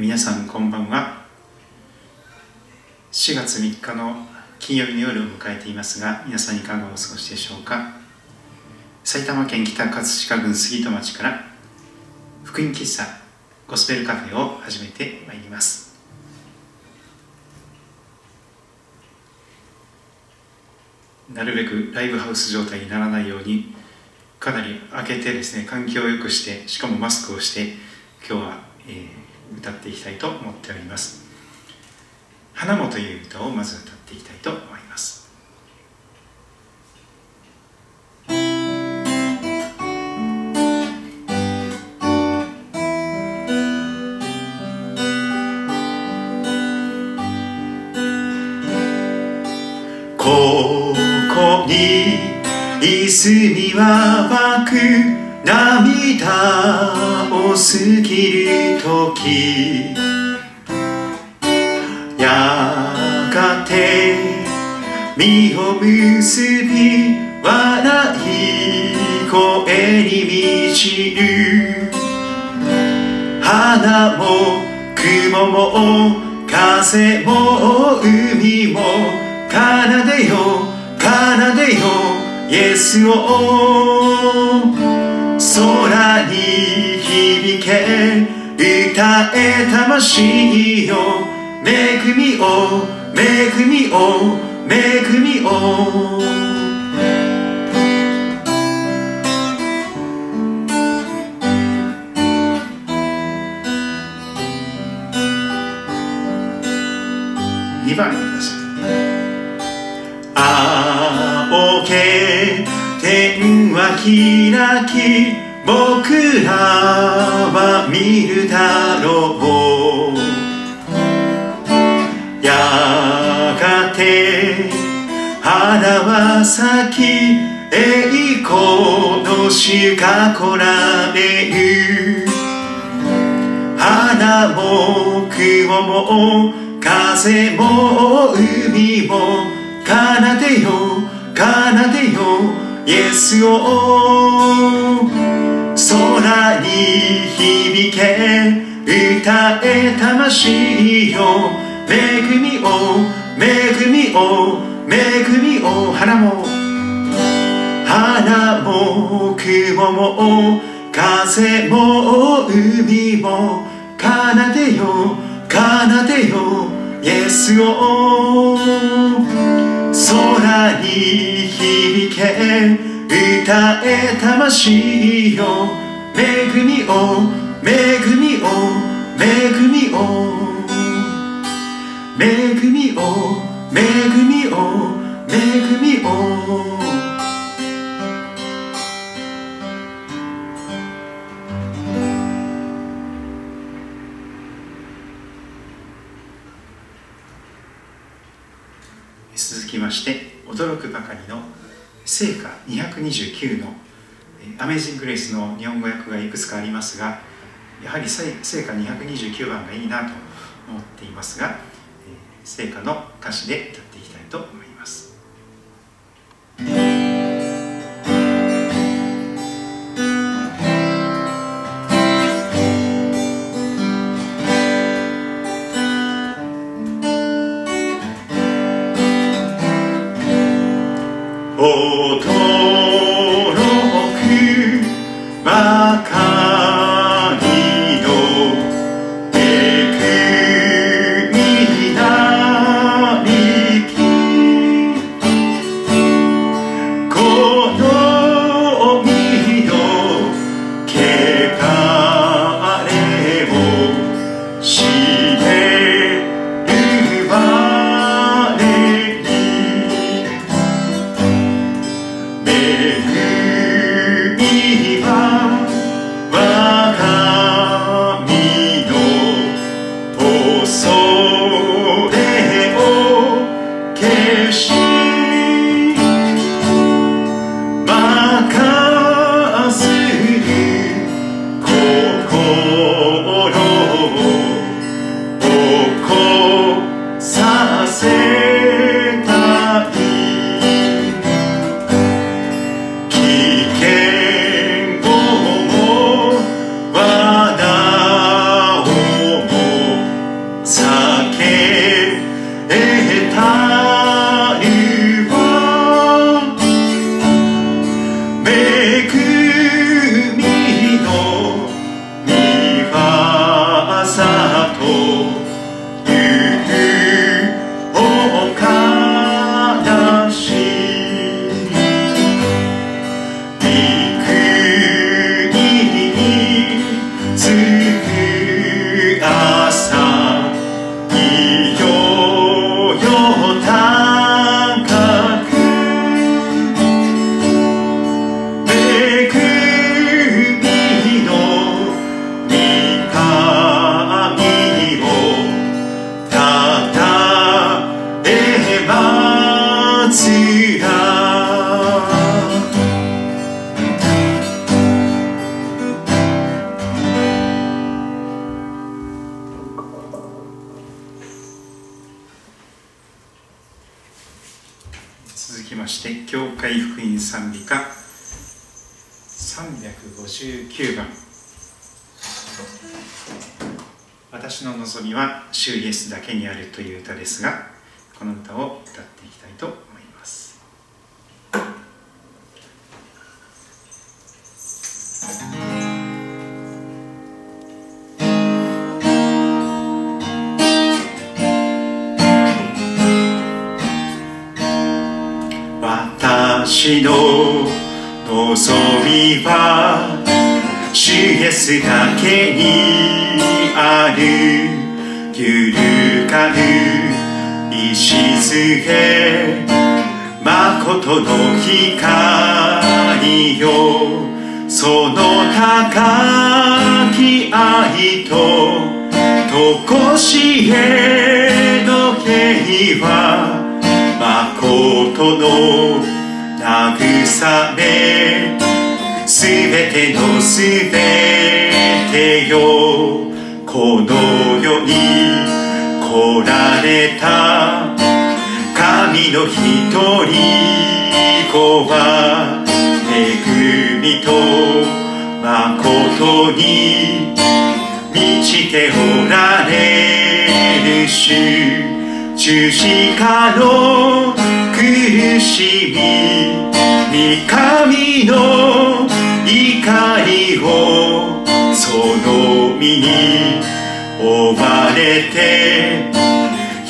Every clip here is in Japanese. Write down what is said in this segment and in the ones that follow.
皆さんこんばんは。4月3日の金曜日の夜を迎えていますが皆さんいかがお過ごしでしょうか。埼玉県北葛飾郡杉戸町から福音喫茶ゴスペルカフェを始めてまいります。なるべくライブハウス状態にならないようにかなり開けてですね環境を良くしてしかもマスクをして今日は、えー、歌っていきたいと思っております「花も」という歌をまず歌っていきたいと思います。ここに椅子には湧く涙を過ぎる時やがて身を結び笑い声に満ちる。花も雲も風も海も奏でよ奏でよイエスを。空に響け歌え魂よ。恵みを恵みを恵みを。2番ください青け天は開き僕らは見るだろう。やがて花は咲き栄光の主が来られる。花も雲も風も海も奏でよ奏でよイエスを空に響け歌え魂よ恵みを恵みを恵みを花も花も雲も風も海も奏でよ奏でよイエスを空に響け歌え魂よ恵みを恵みを恵みを恵みを恵みを恵みを驚くばかりの聖歌229のアメージング・グレイスの日本語訳がいくつかありますがやはり聖歌229番がいいなと思っていますが聖歌の歌詞で歌っていきたいと思います。主イエスだけにあるという歌ですがこの歌を歌っていきたいと思います。私の望みは主イエスだけにある。揺るがぬ礎誠の光よその高き愛ととこしえの平和誠の慰めすべてのすべてよ。この世に来られた。神の一人子は恵みと誠に満ちておられる主十字架の苦しみ三神の怒りをその身に追われて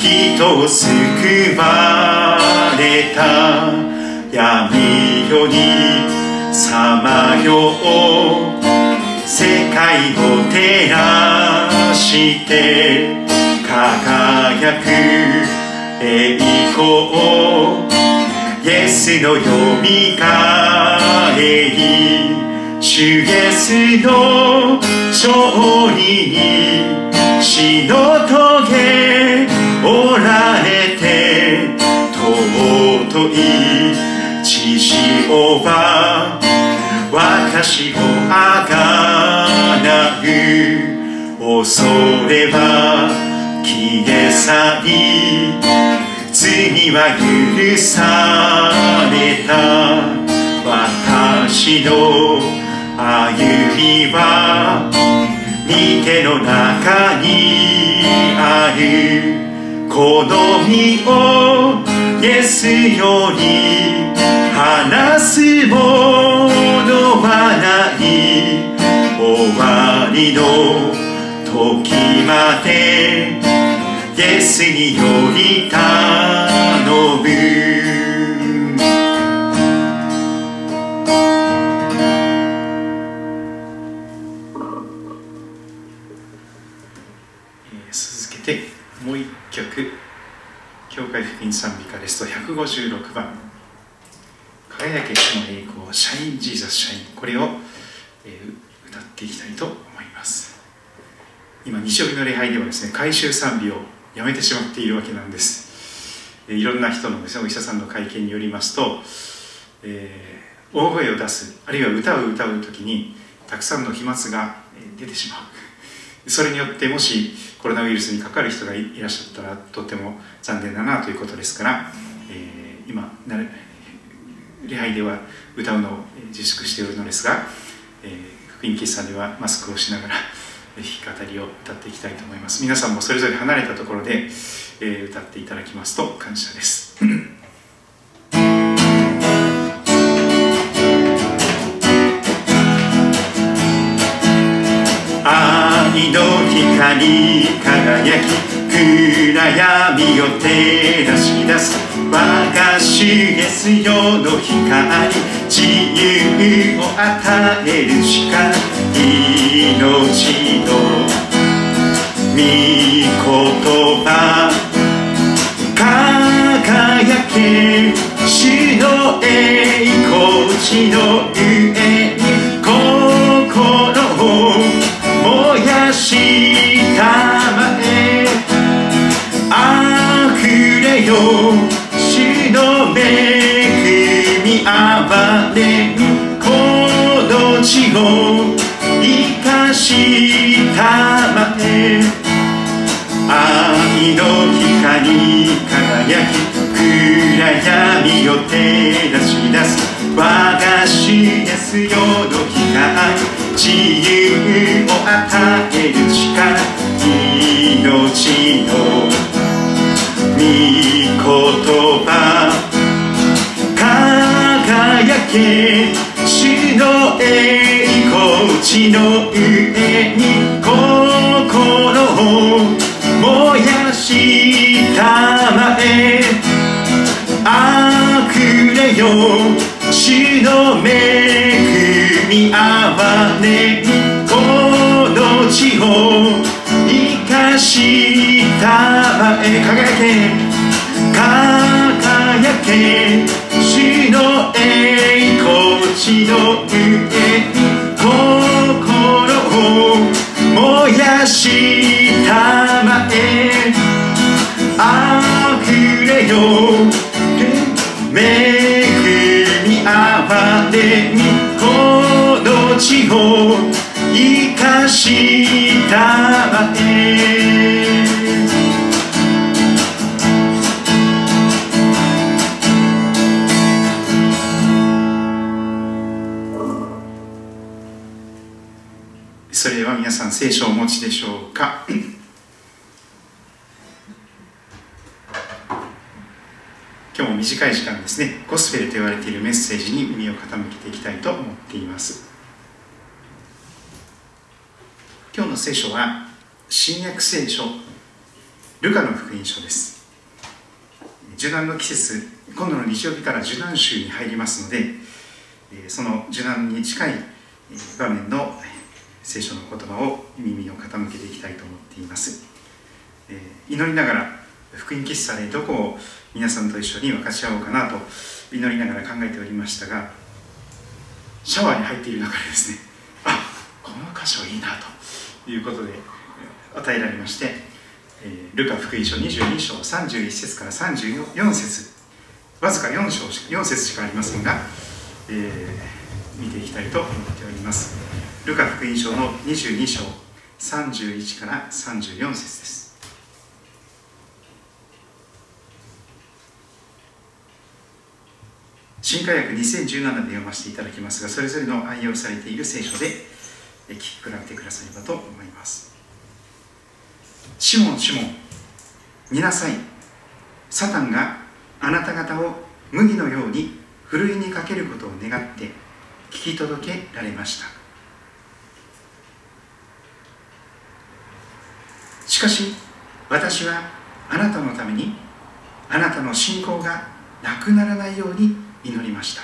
人を救われた。闇夜にさまよう世界を照らして輝く栄光イエスのよみがえり主イエスの勝利に死の棘。おられて尊い血潮は私をあがなう。恐れは消え去り罪は許された。私の歩みは御手の中にある。この身をイエスより話すものはない。終わりの時までイエスにより頼む会福音賛美歌ですと156番「輝け主の栄光 Shine Jesus Shine」これを、えー、歌っていきたいと思います。今西帯の礼拝ではですね回収賛美をやめてしまっているわけなんです。いろんな人のですねお医者さんの会見によりますと、えー、大声を出すあるいは歌を歌う時にたくさんの飛沫が出てしまう。それによってもしコロナウイルスにかかる人がいらっしゃったらとても残念だなということですから、えー、今礼拝では歌うのを自粛しているのですが、えー、福音喫茶ではマスクをしながら弾き語りを歌っていきたいと思います。皆さんもそれぞれ離れたところで、えー、歌っていただきますと感謝です。愛の光輝き暗闇を照らし出す我が主イエスよの光自由を与える力命の御言葉輝け主の栄光地の上れよ主の恵みあばれこの地を生かしたまえ。愛の光に輝き暗闇を照らし出す。我がしですよの光自由を与える力命の御言葉輝け主の栄光地の上に心を燃やしたまえあふれよ主の恵みあわねこの地を生かしたまえ輝け輝け主の栄光地の上に心を燃やしたまえあふれよ恵みあわねにこの地を生かしたまえ聖書をお持ちでしょうか？今日も短い時間ですね。ゴスペルと言われているメッセージに耳を傾けていきたいと思っています。今日の聖書は新約聖書ルカの福音書です。受難の季節今度の日曜日から受難週に入りますのでその受難に近い場面の聖書の言葉を耳を傾けていきたいと思っています。え祈りながら福音喫茶でどこを皆さんと一緒に分かち合おうかなと祈りながら考えておりましたがシャワーに入っている中でですねあこの箇所いいなということで与えられましてえルカ福音書22章31節から34節わずか4章4節しかありませんが、えー、見ていきたいと思っております。ルカ福音書の22章31から34節です。新科学2017で読ませていただきますがそれぞれの愛用されている聖書で聞き比べてくださればと思います。シモンシモン見なさい。サタンがあなた方を麦のようにふるいにかけることを願って聞き届けられました。かし私はあなたのためにあなたの信仰がなくならないように祈りました。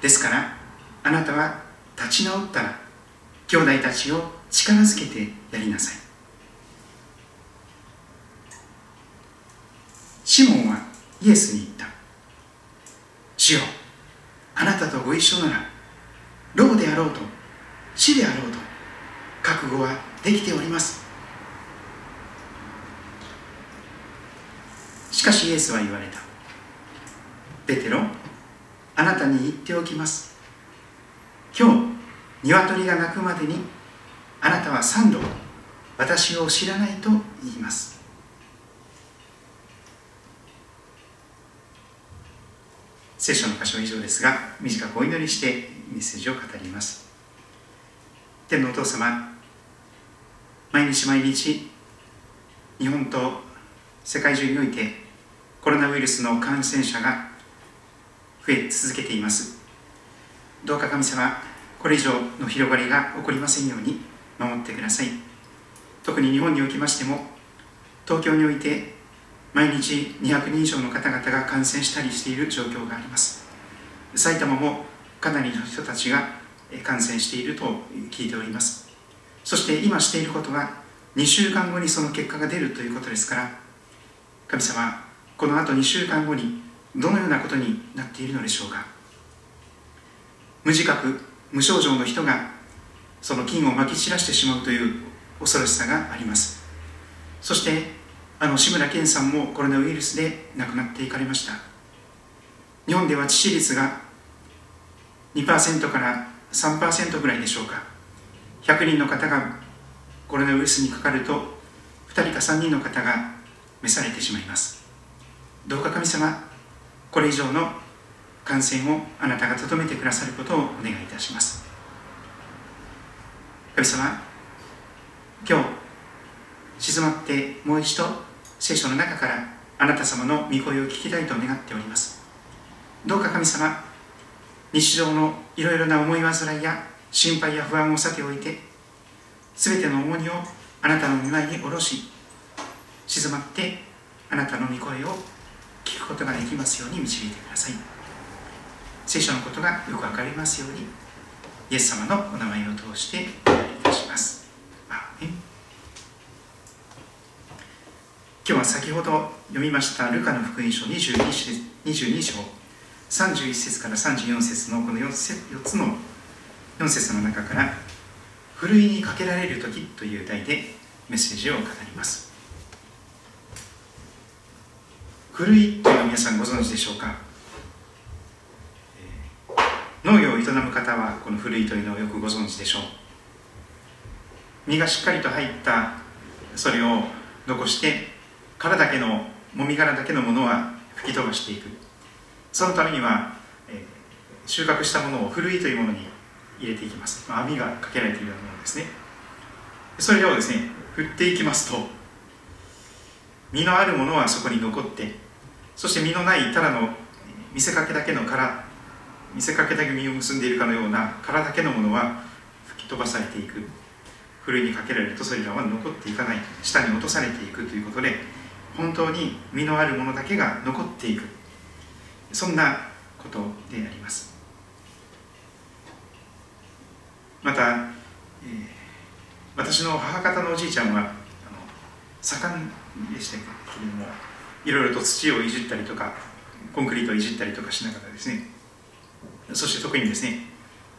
ですからあなたは立ち直ったら兄弟たちを力づけてやりなさい。シモンはイエスに言った。主よあなたとご一緒なら老であろうと死であろうと覚悟はできております。しかしイエスは言われた。ペテロあなたに言っておきます。今日鶏が鳴くまでにあなたは三度私を知らないと言います。聖書の箇所以上ですが短くお祈りしてメッセージを語ります。天のお父様毎日毎日日本と世界中においてコロナウイルスの感染者が増え続けています。どうか神様これ以上の広がりが起こりませんように守ってください。特に日本におきましても東京において毎日200人以上の方々が感染したりしている状況があります。埼玉もかなりの人たちが感染していると聞いております。そして今していることは2週間後にその結果が出るということですから神様このあと2週間後にどのようなことになっているのでしょうか？無自覚無症状の人がその菌をまき散らしてしまうという恐ろしさがあります。そしてあの志村けんさんもコロナウイルスで亡くなっていかれました。日本では致死率が2%から3%ぐらいでしょうか。100人の方がコロナウイルスにかかると2人か3人の方が召されてしまいます。どうか神様これ以上の感染をあなたがとどめてくださることをお願いいたします。神様今日静まってもう一度聖書の中からあなた様の御声を聞きたいと願っております。どうか神様日常のいろいろな思い煩いや心配や不安をさておいて全ての重荷をあなたの御前に下ろし静まってあなたの御声をくことができますように導いてください。聖書のことがよく分かりますようにイエス様のお名前を通してお願いいたします。今日は先ほど読みましたルカの福音書 22, 22章31節から34節のこの 4, 4つの4節の中から「ふるいにかけられる時」という題でメッセージを語ります。ふるいというのは皆さんご存知でしょうか？農業を営む方はこのふるいというのをよくご存知でしょう。実がしっかりと入ったそれを残して殻だけのもみ殻だけのものは吹き飛ばしていく。そのためには、え、収穫したものをふるいというものに入れていきます、ま、網がかけられているようなものですね。それをですね振っていきますと実のあるものはそこに残ってそして実のないただの見せかけだけの殻見せかけだけ実を結んでいるかのような殻だけのものは吹き飛ばされていく。ふるいにかけられるとそれらは残っていかない。下に落とされていくということで本当に実のあるものだけが残っていく。そんなことであります。また、えー、私の母方のおじいちゃんはあの盛んでしたけれどもいろいろと土をいじったりとかコンクリートをいじったりとかしながらですね。そして特にですね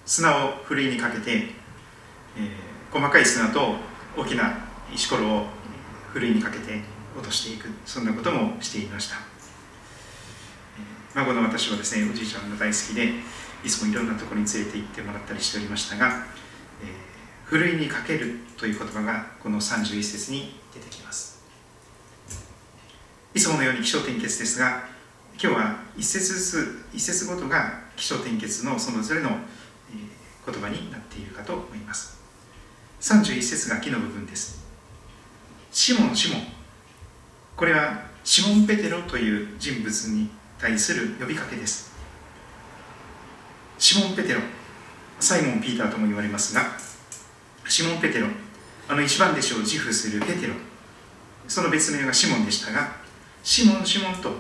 砂をふるいにかけて、えー、細かい砂と大きな石ころをふるいにかけて落としていくそんなこともしていました。孫の私はですねおじいちゃんが大好きでいつもいろんなところに連れて行ってもらったりしておりましたが、えー、ふるいにかけるという言葉がこの31節に出てきます。いつものように気象点結ですが今日は一節ずつ一節ごとが気象点結のそれぞれの言葉になっているかと思います。31節が木の部分です。シモンシモン。これはシモン・ペテロという人物に対する呼びかけです。シモン・ペテロサイモン・ピーターとも言われますがシモン・ペテロあの一番弟子を自負するペテロ。その別名がシモンでしたがシモン・シモンと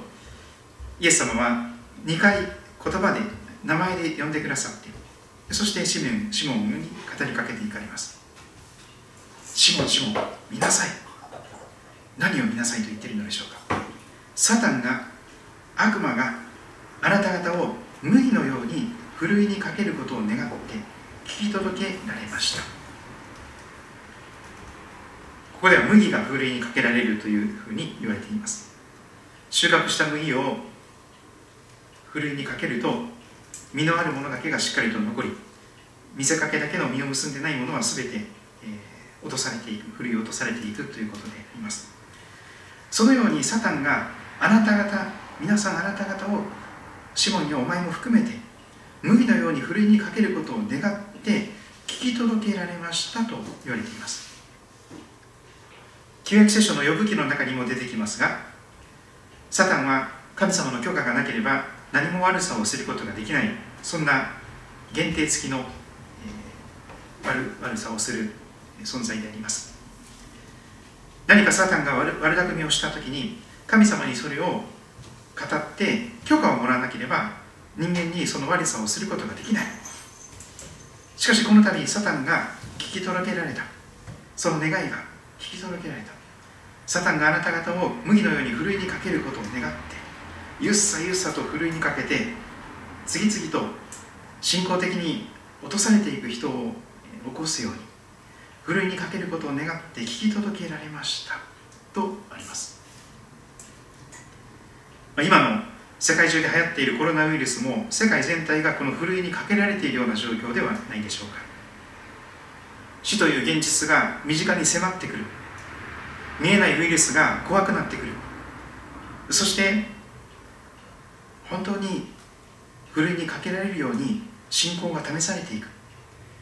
イエス様は2回言葉で名前で呼んでくださってそしてシモンシモンに語りかけていかれます。シモンシモン見なさい。何を見なさいと言っているのでしょうか。サタンが悪魔があなた方を麦のようにふるいにかけることを願って聞き届けられました。ここでは麦がふるいにかけられるというふうに言われています。収穫した麦をふるいにかけると実のあるものだけがしっかりと残り見せかけだけの実を結んでないものは全て、えー、落とされていくふるい落とされていくということであります。そのようにサタンがあなた方皆さんあなた方をシモンにお前も含めて麦のようにふるいにかけることを願って聞き届けられましたと言われています。旧約聖書の呼ぶ記の中にも出てきますがサタンは神様の許可がなければ何も悪さをすることができないそんな限定付きの、えー、悪悪さをする存在であります。何かサタンが悪悪巧みをした時に神様にそれを語って許可をもらわなければ人間にその悪さをすることができない。しかしこの度サタンが聞き届けられた。その願いが聞き届けられた。サタンがあなた方を麦のようにふるいにかけることを願ってゆっさゆっさとふるいにかけて次々と信仰的に落とされていく人を起こすようにふるいにかけることを願って聞き届けられましたとあります。今の世界中で流行っているコロナウイルスも世界全体がこのふるいにかけられているような状況ではないでしょうか。死という現実が身近に迫ってくる。見えないウイルスが怖くなってくる。そして本当にふるいにかけられるように信仰が試されていく。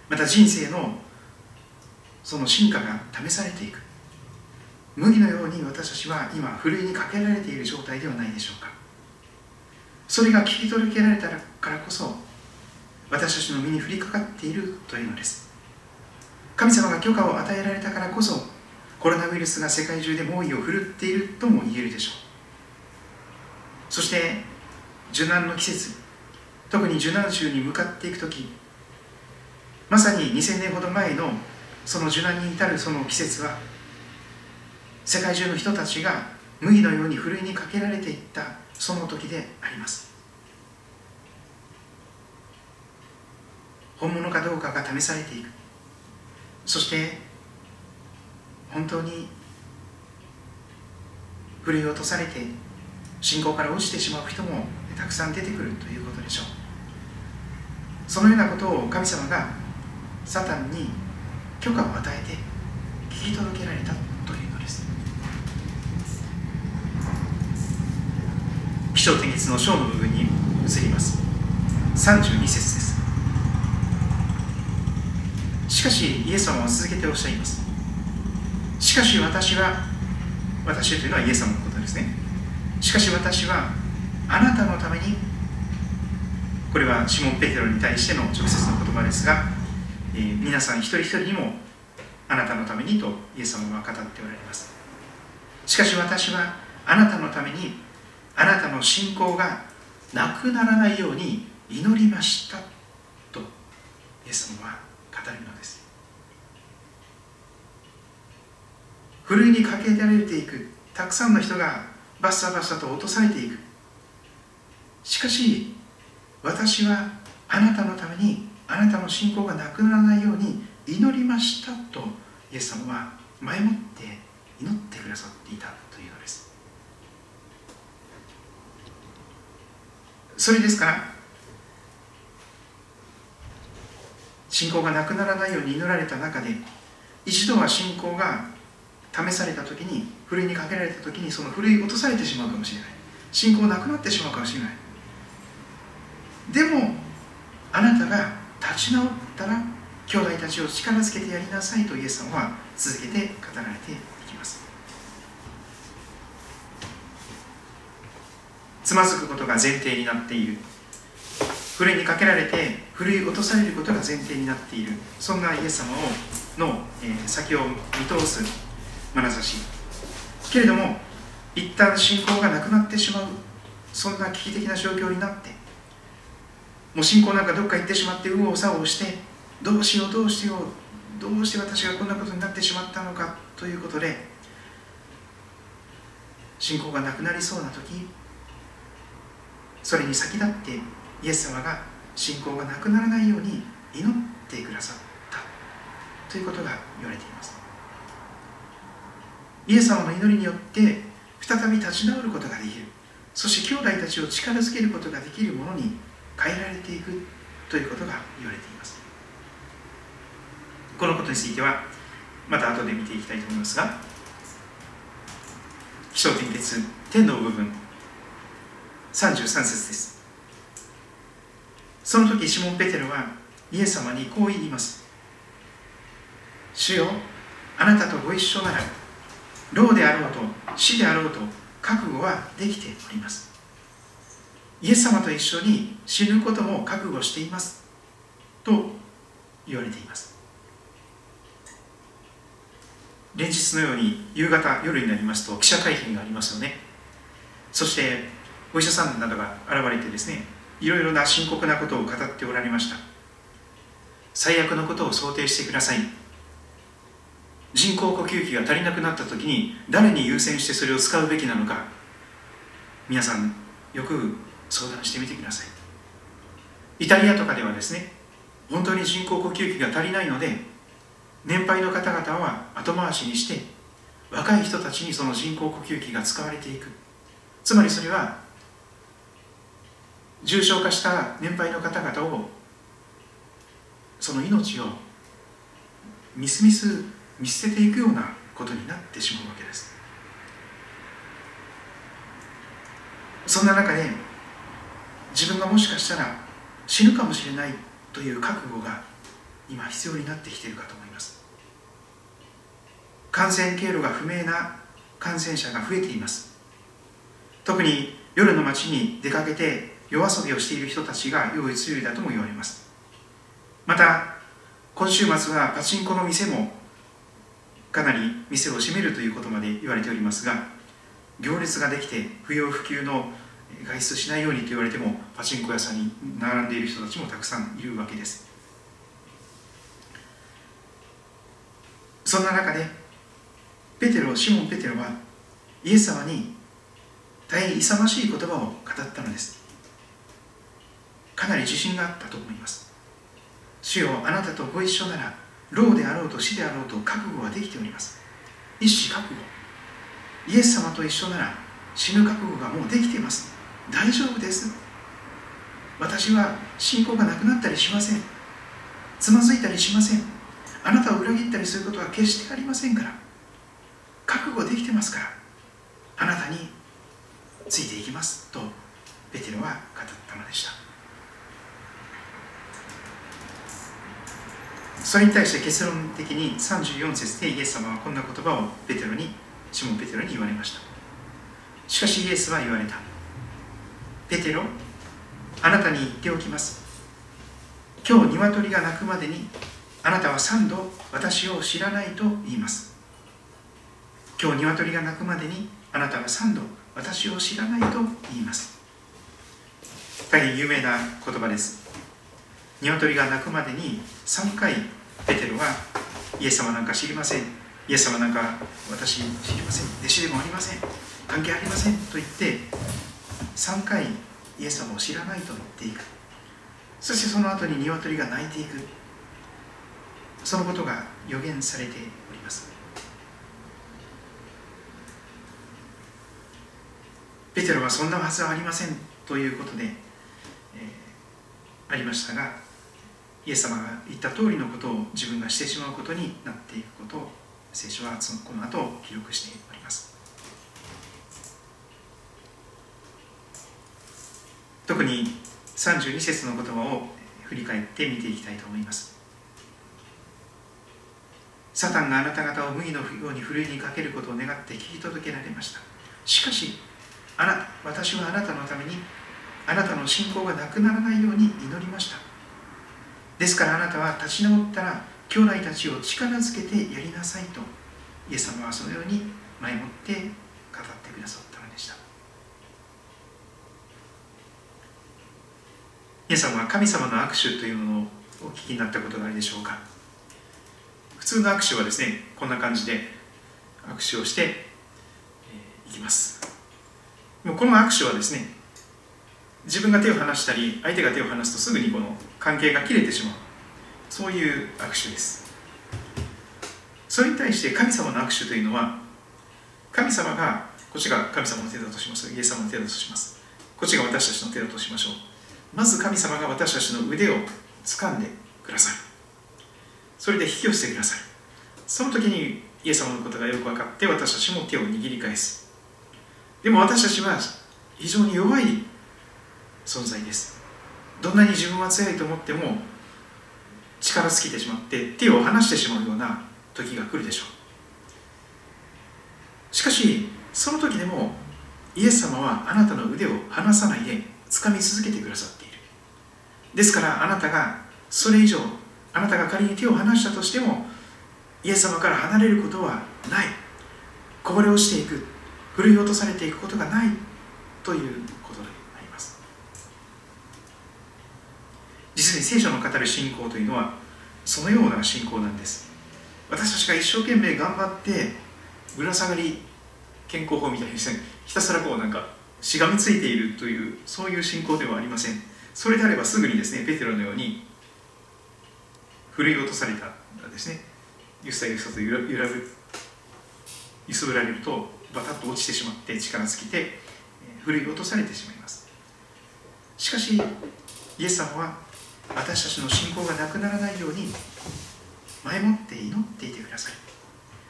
また人生のその進化が試されていく。麦のように私たちは今ふるいにかけられている状態ではないでしょうか。それが聞き届けられたからこそ私たちの身に降りかかっているというのです。神様が許可を与えられたからこそコロナウイルスが世界中で猛威を振るっているとも言えるでしょう。そして受難の季節特に受難週に向かっていく時まさに2000年ほど前のその受難に至るその季節は世界中の人たちが麦のようにふるいにかけられていったその時であります。本物かどうかが試されていく。そして本当にふるい落とされて信仰から落ちてしまう人もたくさん出てくるということでしょう。そのようなことを神様がサタンに許可を与えて聞き届けられたというのです。気象点結の章の部分に移ります。32節です。しかしイエス様は続けておっしゃいます。しかし私は私というのはイエス様のことですね。しかし私はあなたのためにこれはシモン・ペテロに対しての直接の言葉ですが、えー、皆さん一人一人にもあなたのためにとイエス様は語っておられます。しかし私はあなたのためにあなたの信仰がなくならないように祈りましたとイエス様は語るのです。ふるいにかけられていく。たくさんの人がバッサバッサと落とされていく。しかし私はあなたのためにあなたの信仰がなくならないように祈りましたとイエス様は前もって祈ってくださっていたというのです。それですから信仰がなくならないように祈られた中で一度は信仰が試された時にふるいにかけられた時にそのふるい落とされてしまうかもしれない。信仰なくなってしまうかもしれない。でもあなたが立ち直ったら兄弟たちを力づけてやりなさいとイエス様は続けて語られていきます。つまずくことが前提になっている。ふるいにかけられてふるい落とされることが前提になっている。そんなイエス様をの、えー、先を見通す眼差し。けれども一旦信仰がなくなってしまうそんな危機的な状況になってもう信仰なんかどっか行ってしまって右往左往してどうしようどうしようどうして私がこんなことになってしまったのかということで信仰がなくなりそうな時それに先立ってイエス様が信仰がなくならないように祈ってくださったということが言われています。イエス様の祈りによって再び立ち直ることができる。そして兄弟たちを力づけることができるものに変えられていくということが言われています。このことについてはまた後で見ていきたいと思いますが気象点結天の部分33節です。その時シモン・ペテロはイエス様にこう言います。主よあなたとご一緒なら老であろうと死であろうと覚悟はできております。イエス様と一緒に死ぬことも覚悟しています。と言われています。連日のように夕方夜になりますと記者会見がありますよね。そしてお医者さんなどが現れてですねいろいろな深刻なことを語っておられました。最悪のことを想定してください。人工呼吸器が足りなくなった時に誰に優先してそれを使うべきなのか。皆さんよく相談してみてください。イタリアとかではですね本当に人工呼吸器が足りないので年配の方々は後回しにして若い人たちにその人工呼吸器が使われていく。つまりそれは重症化した年配の方々をその命をみすみす見捨てていくようなことになってしまうわけです。そんな中で自分がもしかしたら死ぬかもしれないという覚悟が今必要になってきているかと思います。感染経路が不明な感染者が増えています。特に夜の街に出かけて夜遊びをしている人たちが用意強いだとも言われます。また今週末はパチンコの店もかなり店を閉めるということまで言われておりますが行列ができて不要不急の外出しないようにと言われてもパチンコ屋さんに並んでいる人たちもたくさんいるわけです。そんな中でペテロシモン・ペテロはイエス様に大変勇ましい言葉を語ったのです。かなり自信があったと思います。主よあなたとご一緒なら老であろうと死であろうと覚悟はできております。一死覚悟。イエス様と一緒なら死ぬ覚悟がもうできています。大丈夫です。私は信仰がなくなったりしません。つまずいたりしません。あなたを裏切ったりすることは決してありませんから。覚悟できてますから。あなたについていきます。とペテロは語ったのでした。それに対して結論的に34節でイエス様はこんな言葉をペテロにシモン・ペテロに言われました。しかしイエスは言われた。ペテロあなたに言っておきます。今日鶏が鳴くまでにあなたは3度私を知らないと言います。今日鶏が鳴くまでにあなたは3度私を知らないと言います。大変有名な言葉です。鶏が鳴くまでに3回ペテロはイエス様なんか知りません。イエス様なんか私知りません。弟子でもありません。関係ありません。と言って3回イエス様を知らないと言っていく。そしてその後に鶏が鳴いていく。そのことが予言されております。ペテロはそんなはずはありません。ということで、えー、ありましたがイエス様が言った通りのことを自分がしてしまうことになっていくことを聖書はそのこの後記録しております。特に32節の言葉を振り返って見ていきたいと思います。サタンがあなた方を麦のようにふるいにかけることを願って聞き届けられました。しかしあな私はあなたのためにあなたの信仰がなくならないように祈りました。ですからあなたは立ち直ったら兄弟たちを力づけてやりなさいとイエス様はそのように前もって語ってくださったのでした。皆さんは神様の握手というものをお聞きになったことがあるでしょうか。普通の握手はですねこんな感じで握手をして、いきます。もうこの握手はですね自分が手を離したり相手が手を離すとすぐにこの関係が切れてしまう。そういう握手です。それに対して神様の握手というのは神様がこっちが神様の手だとします。イエス様の手だとします。こっちが私たちの手だとしましょう。まず神様が私たちの腕を掴んでくださいそれで引き寄せてくださいその時にイエス様のことがよく分かって私たちも手を握り返す。でも私たちは非常に弱い存在です。どんなに自分は強いと思っても力尽きてしまって手を離してしまうような時が来るでしょう。しかしその時でもイエス様はあなたの腕を離さないで掴み続けてくださっている。ですからあなたがそれ以上あなたが仮に手を離したとしてもイエス様から離れることはない。こぼれ落ちていく振るい落とされていくことがないということであります実に聖書の語る信仰というのはそのような信仰なんです。私たちが一生懸命頑張ってぶら下がり健康法みたいにひたすらこうなんかしがみついているというそういう信仰ではありません。それであればすぐにですねペテロのように振るい落とされたですねゆさゆさと揺ら揺らぐ揺すぶられるとバタッと落ちてしまって力尽きて振るい落とされてしまいます。しかしイエス様は私たちの信仰がなくならないように前もって祈っていてください。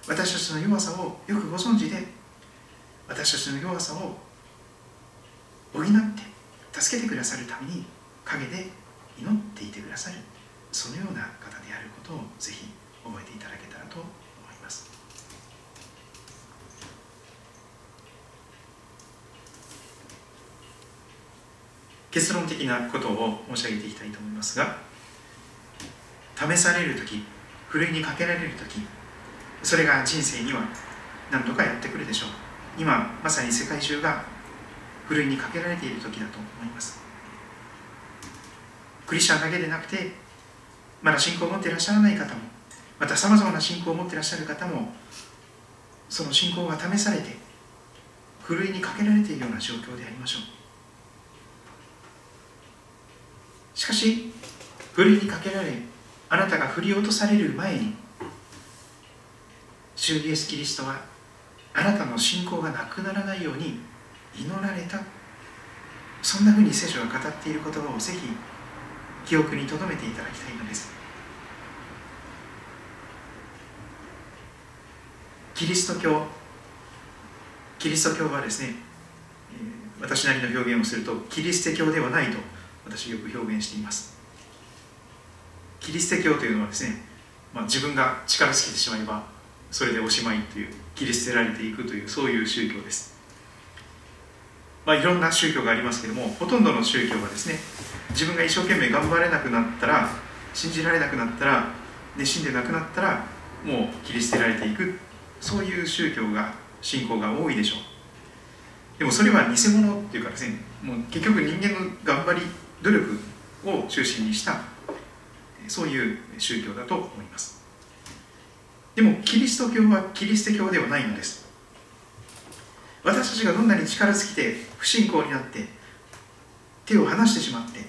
私たちの弱さをよくご存知で私たちの弱さを補って助けてくださるために陰で祈っていてくださる。そのような方であることをぜひ覚えていただけたらと思います結論的なことを申し上げていきたいと思いますが試される時ふるいにかけられる時それが人生には何とかやってくるでしょう。今まさに世界中がふるいにかけられている時だと思います。クリスチャンだけでなくてまだ信仰を持っていらっしゃらない方もまたさまざまな信仰を持っていらっしゃる方もその信仰が試されてふるいにかけられているような状況でありましょう。しかしふるいにかけられあなたが振り落とされる前に主イエス・キリストはあなたの信仰がなくならないように祈られた。そんなふうに聖書が語っている言葉をぜひ記憶に留めていただきたいのです。キリスト教キリスト教はですね私なりの表現をするとキリスト教ではないと私よく表現しています。キリスト教というのはですね、まあ、自分が力尽きてしまえばそれでおしまいという切り捨てられていくというそういう宗教です。まあ、いろんな宗教がありますけれどもほとんどの宗教はですね自分が一生懸命頑張れなくなったら信じられなくなったら熱心でなくなったらもう切り捨てられていく。そういう宗教が信仰が多いでしょう。でもそれは偽物っていうかですねもう結局人間の頑張り努力を中心にしたそういう宗教だと思います。でもキリスト教はキリスト教ではないのです。私たちがどんなに力尽きて不信仰になって手を離してしまって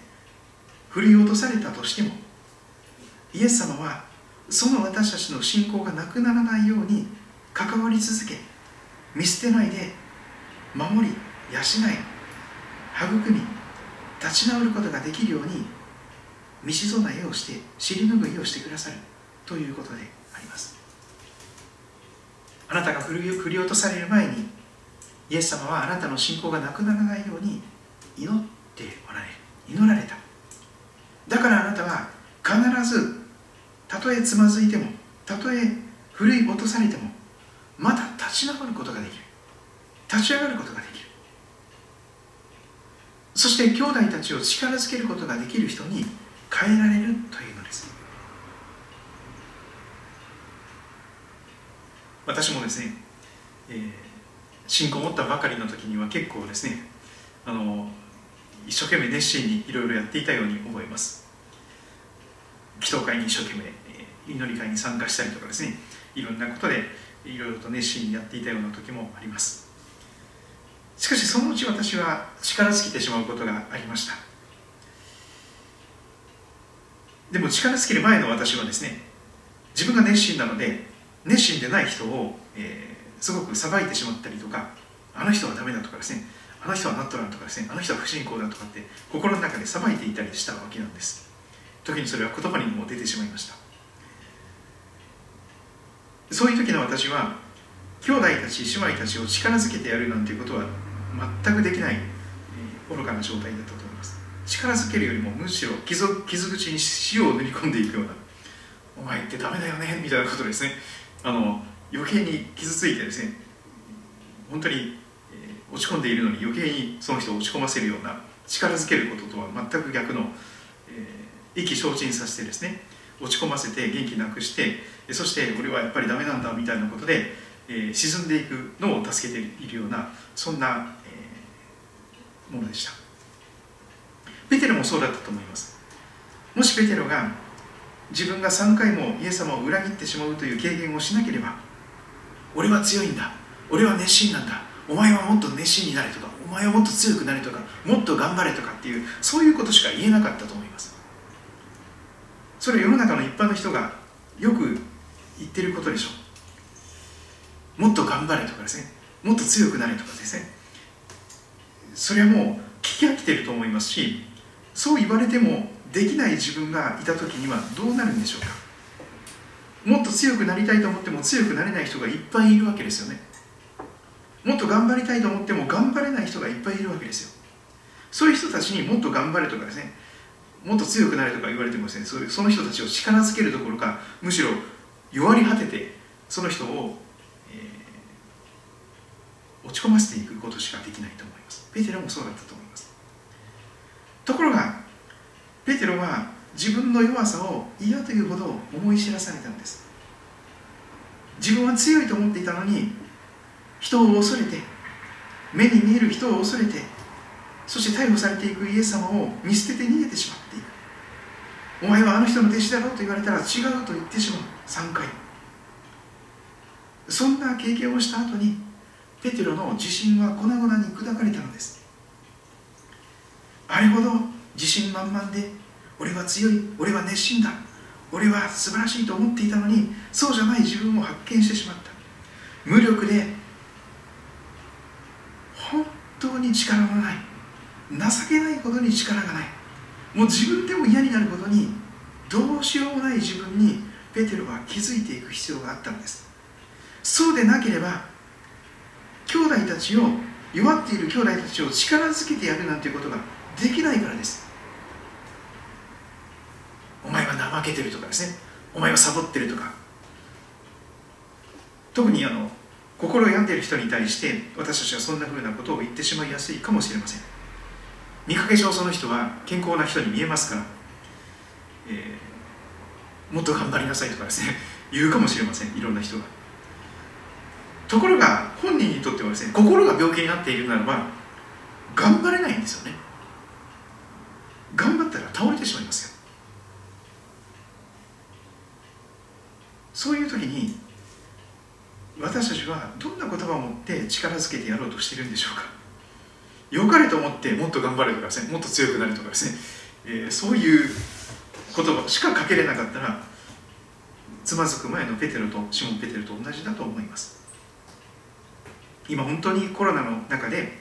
振り落とされたとしてもイエス様はその私たちの信仰がなくならないように関わり続け見捨てないで守り養い育み立ち直ることができるように道備えをして尻拭いをしてくださるということであります。あなたが振り落とされる前にイエス様はあなたの信仰がなくならないように祈っておられる。祈られた。だからあなたは必ずたとえつまずいてもたとえ振り落とされてもまた立ち直ることができる。立ち上がることができる。そして兄弟たちを力づけることができる人に変えられるというのです。私もですね、えー信仰を持ったばかりの時には結構ですねあの一生懸命熱心にいろいろやっていたように思います。祈祷会に一生懸命祈り会に参加したりとかですねいろんなことでいろいろと熱心にやっていたような時もあります。しかしそのうち私は力尽きてしまうことがありました。でも力尽きる前の私はですね自分が熱心なので熱心でない人を、えーすごく裁いてしまったりとかあの人はダメだとかですねあの人はナットランとかですねあの人は不信仰だとかって心の中で裁いていたりしたわけなんです。時にそれは言葉にも出てしまいました。そういう時の私は兄弟たち姉妹たちを力づけてやるなんていうことは全くできない、えー、愚かな状態だったと思います。力づけるよりもむしろ傷傷口に塩を塗り込んでいくような。お前ってダメだよねみたいなことですね。あの余計に傷ついてですね本当に、えー、落ち込んでいるのに余計にその人を落ち込ませるような力づけることとは全く逆の、えー、意気消沈させてですね落ち込ませて元気なくしてそして俺はやっぱりダメなんだみたいなことで、えー、沈んでいくのを助けているようなそんな、ものでした。ペテロもそうだったと思います。もしペテロが自分が3回もイエス様を裏切ってしまうという経験をしなければ俺は強いんだ。俺は熱心なんだ。お前はもっと熱心になれとかお前はもっと強くなれとかもっと頑張れとかっていうそういうことしか言えなかったと思います。それ世の中の一般の人がよく言ってることでしょ。うもっと頑張れとかですね。もっと強くなれとかですね。それはもう聞き飽きてると思いますしそう言われてもできない自分がいた時にはどうなるんでしょうか？もっと強くなりたいと思っても強くなれない人がいっぱいいるわけですよね。もっと頑張りたいと思っても頑張れない人がいっぱいいるわけですよ。そういう人たちにもっと頑張れとかですねもっと強くなれとか言われてもですねその人たちを力づけるどころかむしろ弱り果ててその人を、えー、落ち込ませていくことしかできないと思いペテロもそうだったと思います。ところがペテロは自分の弱さを嫌というほど思い知らされたんです。自分は強いと思っていたのに人を恐れて目に見える人を恐れてそして逮捕されていくイエス様を見捨てて逃げてしまっていく。お前はあの人の弟子だろうと言われたら違うと言ってしまう。3回。そんな経験をした後にペテロの自信は粉々に砕かれたのです。あれほど自信満々で俺は強い俺は熱心だ。俺は素晴らしいと思っていたのにそうじゃない自分を発見してしまった。無力で本当に力のない。情けないことに力がない。もう自分でも嫌になることにどうしようもない自分にペテロは気づいていく必要があったんです。そうでなければ兄弟たちを弱っている兄弟たちを力づけてやるなんていうことができないからです。お前は怠けてるとかですね。お前はサボってるとか。特にあの心を病んでいる人に対して私たちはそんなふうなことを言ってしまいやすいかもしれません。見かけ上その人は健康な人に見えますから、えー、もっと頑張りなさいとかですね言うかもしれません。いろんな人が。ところが本人にとってはですね心が病気になっているならば頑張れないんですよね。頑張ったら倒れてしまいますよ。そういう時に私たちはどんな言葉を持って力づけてやろうとしているんでしょうか。良かれと思ってもっと頑張れとかですねもっと強くなるとかですね、えー、そういう言葉しかかけれなかったらつまずく前のペテロとシモン・ペテロと同じだと思います。今本当にコロナの中で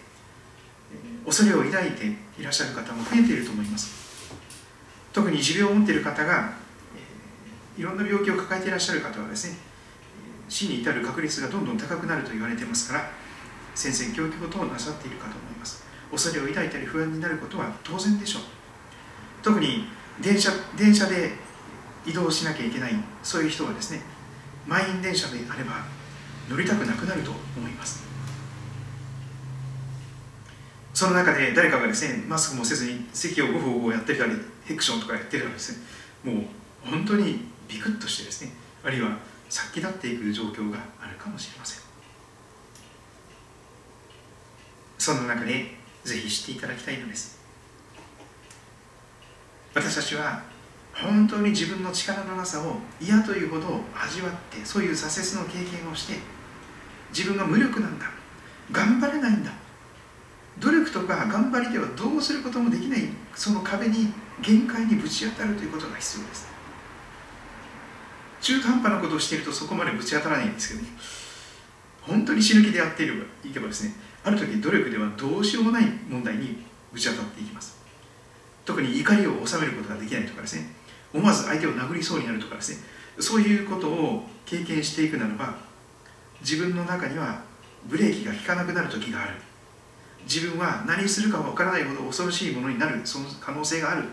恐れを抱いていらっしゃる方も増えていると思います。特に持病を持っている方がいろんな病気を抱えていらっしゃる方はですね死に至る確率がどんどん高くなると言われてますから戦々恐々となさっているかと思います。恐れを抱いたり不安になることは当然でしょう。特に電車電車で移動しなきゃいけないそういう人はですね満員電車であれば乗りたくなくなると思います。その中で誰かがですねマスクもせずに席をゴフゴフやってたりヘクションとかやってたらですね。もう本当にビクッとしてですね。あるいは殺気立っていく状況があるかもしれません。そんな中でぜひ知っていただきたいのです。私たちは本当に自分の力のなさを嫌というほど味わってそういう挫折の経験をして自分が無力なんだ頑張れないんだ努力とか頑張りではどうすることもできないその壁に限界にぶち当たるということが必要です。中途半端なことをしているとそこまでぶち当たらないんですけどね。本当に死ぬ気でやっていればいけばですねある時努力ではどうしようもない問題にぶち当たっていきます。特に怒りを収めることができないとかですね思わず相手を殴りそうになるとかですねそういうことを経験していくならば自分の中にはブレーキが効かなくなる時がある。自分は何するかわからないほど恐ろしいものになるその可能性がある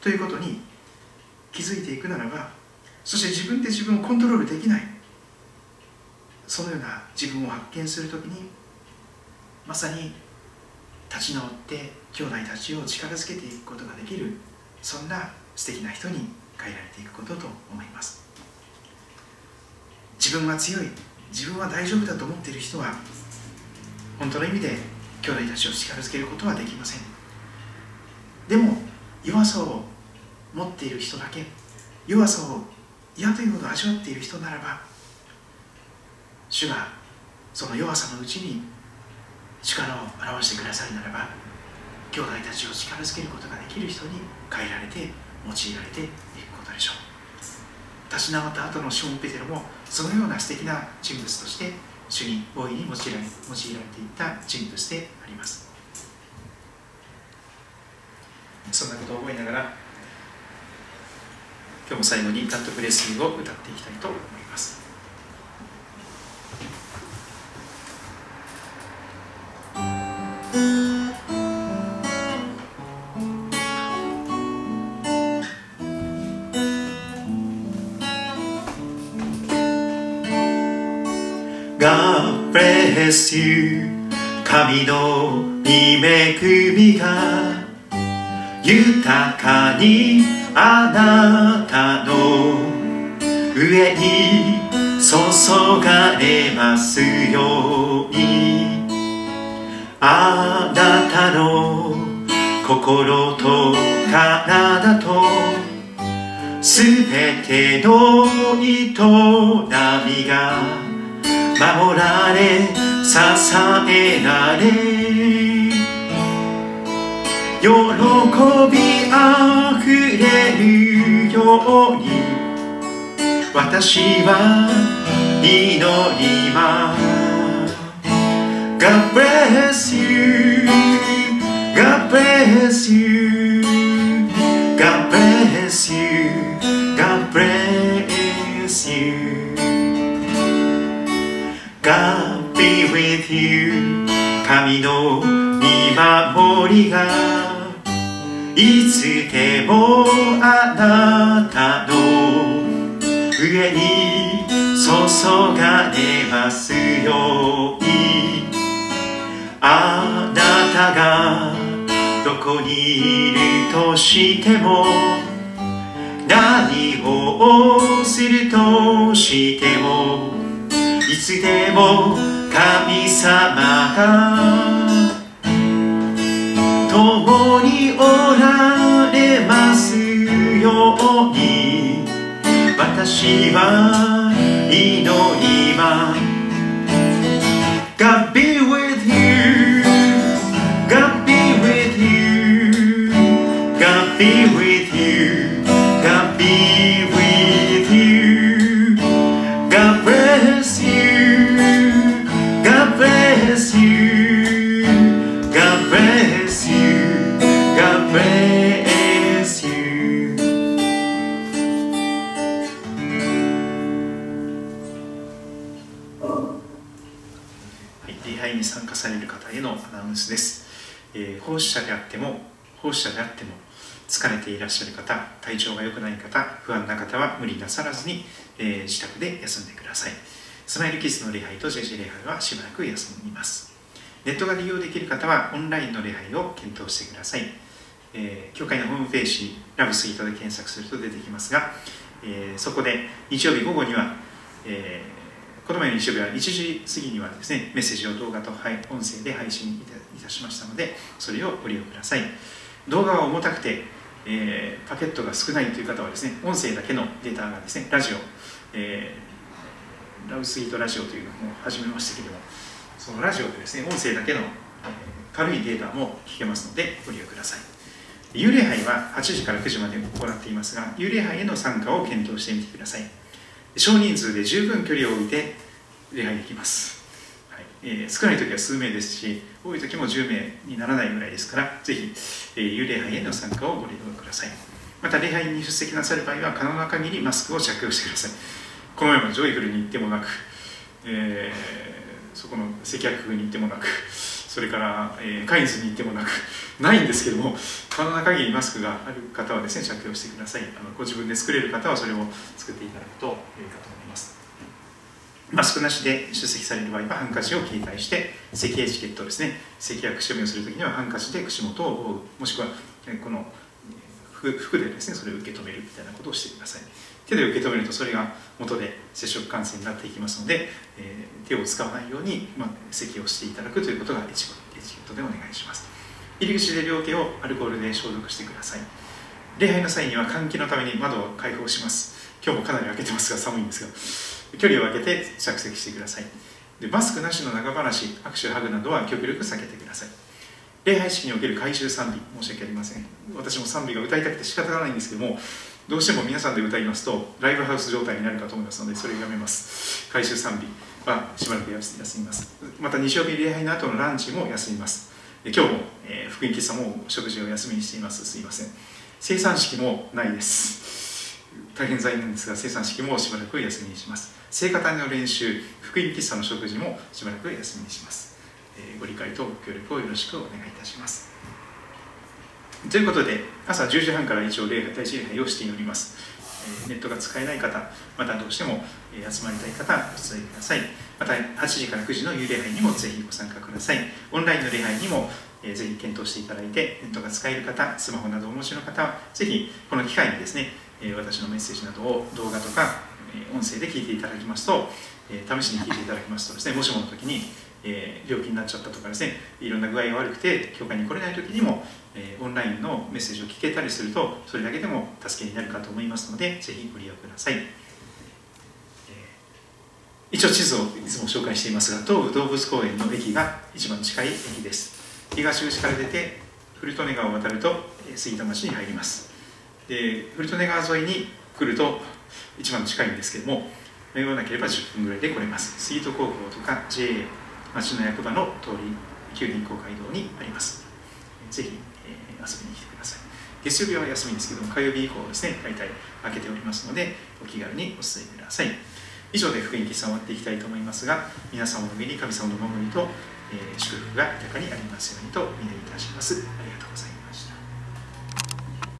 ということに気づいていくならばそして自分で自分をコントロールできない。そのような自分を発見する時にまさに立ち直って兄弟たちを力づけていくことができるそんな素敵な人に変えられていくことと思います。自分は強い自分は大丈夫だと思っている人は本当の意味で兄弟たちを力づけることはできません。でも弱さを持っている人だけ弱さを嫌というほど味わっている人ならば主がその弱さのうちに力を表してくださるならば兄弟たちを力づけることができる人に変えられて用いられていくことでしょう。立ち直った後のショーン・ペテロもそのような素敵な人物として主に大いに用いられ用いられていた人物でありますそんなことを思いながら今日も最後に「カットプレスリー」を歌っていきたいと思います bless you 神の御恵みが豊かにあなたの上に注がれますように。あなたの心と体とすべての営みが守られ支えられ喜びあふれるように私は祈ります God bless you God bless you God bless you God be with you. 神の見守りがいつでもあなたの上に注がれますように。あなたがどこにいるとしても何をするとしてもいつでも神様が共におられますように。私は祈ります。者であっても奉仕者であっても疲れていらっしゃる方体調が良くない方不安な方は無理なさらずに、えー自宅で休んでください。スマイルキッズの礼拝と JJ 礼拝はしばらく休みます。ネットが利用できる方はオンラインの礼拝を検討してください、えー教会のホームページラブスイートで検索すると出てきますが、えーそこで日曜日午後には、えーこの前の日曜日は1時過ぎにはですねメッセージを動画と音声で配信いたいたしましたのでそれをご利用ください。動画は重たくて、えーパケットが少ないという方はですね音声だけのデータがですねラジオ、えーラブスイートラジオというのを始めましたけどもそのラジオでですね音声だけの、え軽いデータも聞けますのでご利用ください。幽霊杯は8時から9時まで行っていますが幽霊杯への参加を検討してみてください。少人数で十分距離を置いて礼拝できます、えー少ない時は数名ですし多い時も10名にならないぐらいですからぜひ、えー幽霊杯への参加をご利用ください。また礼拝に出席なさる場合は可能な限りマスクを着用してください。この前もジョイフルに行ってもなく、えーそこの接客に行ってもなくそれから、えーカインズに行ってもなくないんですけども可能な限りマスクがある方はですね着用してください。あのご自分で作れる方はそれを作っていただくと良いかと思います。マスクなしで出席される場合はハンカチを携帯して咳エチケットですね咳やくしゃみをするときにはハンカチで口元を覆う。もしくはこの服でですねそれを受け止めるみたいなことをしてください。手で受け止めるとそれが元で接触感染になっていきますので、えー手を使わないように、まあ、咳をしていただくということがエチケットでお願いします。入り口で両手をアルコールで消毒してください。礼拝の際には換気のために窓を開放します。今日もかなり開けてますが寒いんですが。距離を空けて着席してください。でマスクなしの長話握手ハグなどは極力避けてください。礼拝式における回収賛美申し訳ありません。私も賛美が歌いたくて仕方がないんですけどもどうしても皆さんで歌いますとライブハウス状態になるかと思いますのでそれをやめます。回収賛美はしばらく休みます。また日曜日礼拝の後のランチも休みます。今日も、えー福音喫茶も食事を休みにしています。すいません。生産式もないです。大変残念ですが生産式もしばらく休みにします。聖歌隊の練習福音喫茶の食事もしばらく休みにします、えー、ご理解とご協力をよろしくお願いいたします。ということで朝10時半から一応礼拝大事礼拝をしております。ネットが使えない方またどうしても集まりたい方お伝えください。また8時から9時の幽霊杯にもぜひご参加ください。オンラインの礼拝にもぜひ検討していただいてネットが使える方スマホなどお持ちの方はぜひこの機会にですね私のメッセージなどを動画とか音声で聞いていただきますと試しに聞いていただきますとですね もしもの時にえー、病気になっちゃったとかですねいろんな具合が悪くて教会に来れない時にも、えー、オンラインのメッセージを聞けたりするとそれだけでも助けになるかと思いますのでぜひご利用ください、えー、一応地図をいつも紹介していますが東武動物公園の駅が一番近い駅です。東口から出て古利根川を渡ると杉田町に入りますで古利根川沿いに来ると一番近いんですけども迷わなければ10分ぐらいで来れます。杉戸高校とか JA 町の役場の通り旧銀行街道にあります。ぜひ、えー、遊びに来てください。月曜日は休みですけども火曜日以降ですね大体開けておりますのでお気軽にお伝えください。以上で福音喫茶終わっていきたいと思いますが皆様の上に神様の守りと、えー、祝福が豊かにありますようにと祈りいたします。